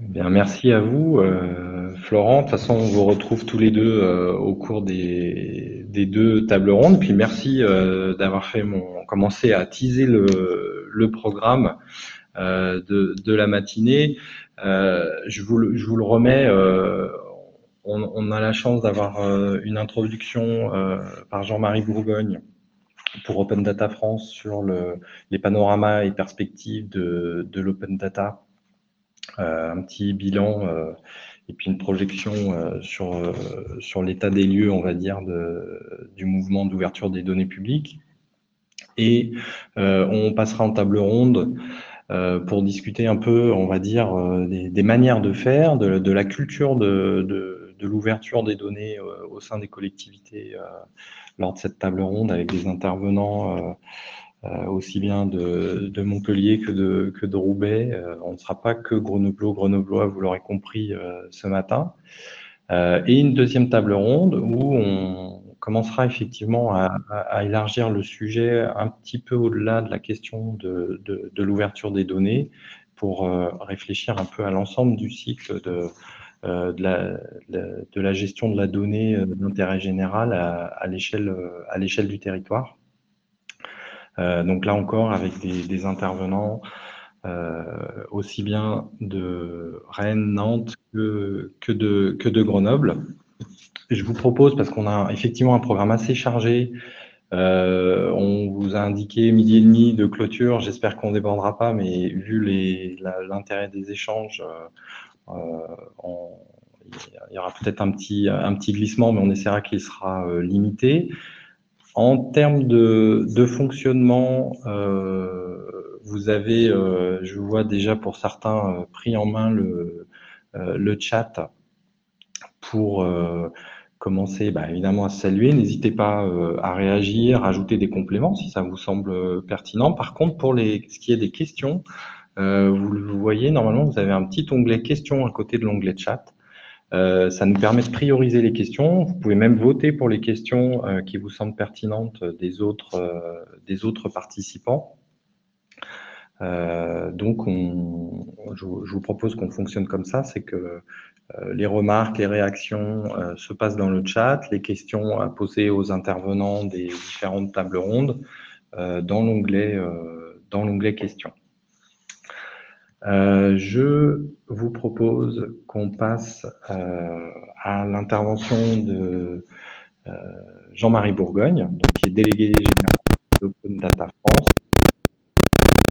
Bien, merci à vous, euh, Florent. De toute façon, on vous retrouve tous les deux euh, au cours des, des, deux tables rondes. Puis merci euh, d'avoir fait mon commencé à teaser le, le programme euh, de, de, la matinée. Euh, je vous, le, je, vous le, remets. Euh, on, on, a la chance d'avoir une introduction par Jean-Marie Bourgogne pour Open Data France sur le, les panoramas et perspectives de, de l'open data un petit bilan euh, et puis une projection euh, sur, l'état des lieux, on va dire, de, du mouvement d'ouverture des données publiques. Et on passera en table ronde pour discuter un peu, on va dire, des, manières de faire, de, la culture de, l'ouverture des données au sein des collectivités lors de cette table ronde avec des intervenants euh, aussi bien de, de, Montpellier que de, que de Roubaix. Euh, on ne sera pas que Grenoblois, Grenoblois, vous l'aurez compris euh, ce matin. et une deuxième table ronde où on commencera effectivement à, à, élargir le sujet un petit peu au-delà de la question de, de, de l'ouverture des données pour réfléchir un peu à l'ensemble du cycle de, de, la, de la gestion de la donnée d'intérêt général à, à l'échelle du territoire. Euh, donc là encore, avec des, intervenants euh, aussi bien de Rennes, Nantes que, que, de, que de Grenoble. Je vous propose, parce qu'on a effectivement un programme assez chargé, euh, on vous a indiqué midi et demi de clôture. J'espère qu'on ne débordera pas, mais vu l'intérêt des échanges, il y aura peut-être un petit, un petit glissement, mais on essaiera qu'il sera limité. En termes de, fonctionnement, euh, vous avez, euh, je vois déjà pour certains, euh, pris en main le, chat pour commencer bah, évidemment à saluer. N'hésitez pas à réagir, à ajouter des compléments si ça vous semble pertinent. Par contre, pour les, ce qui est des questions, vous le voyez, normalement, vous avez un petit onglet questions à côté de l'onglet chat. Euh, ça nous permet de prioriser les questions. Vous pouvez même voter pour les questions euh, qui vous semblent pertinentes des autres, euh, des autres participants. Euh, donc, on, je, je, vous propose qu'on fonctionne comme ça, c'est que euh, les remarques, les réactions se passent dans le chat, les questions à poser aux intervenants des différentes tables rondes dans l'onglet dans l'onglet questions. Euh, je vous propose qu'on passe euh, à l'intervention de euh, Jean-Marie Bourgogne, qui est délégué général d'Open Data France,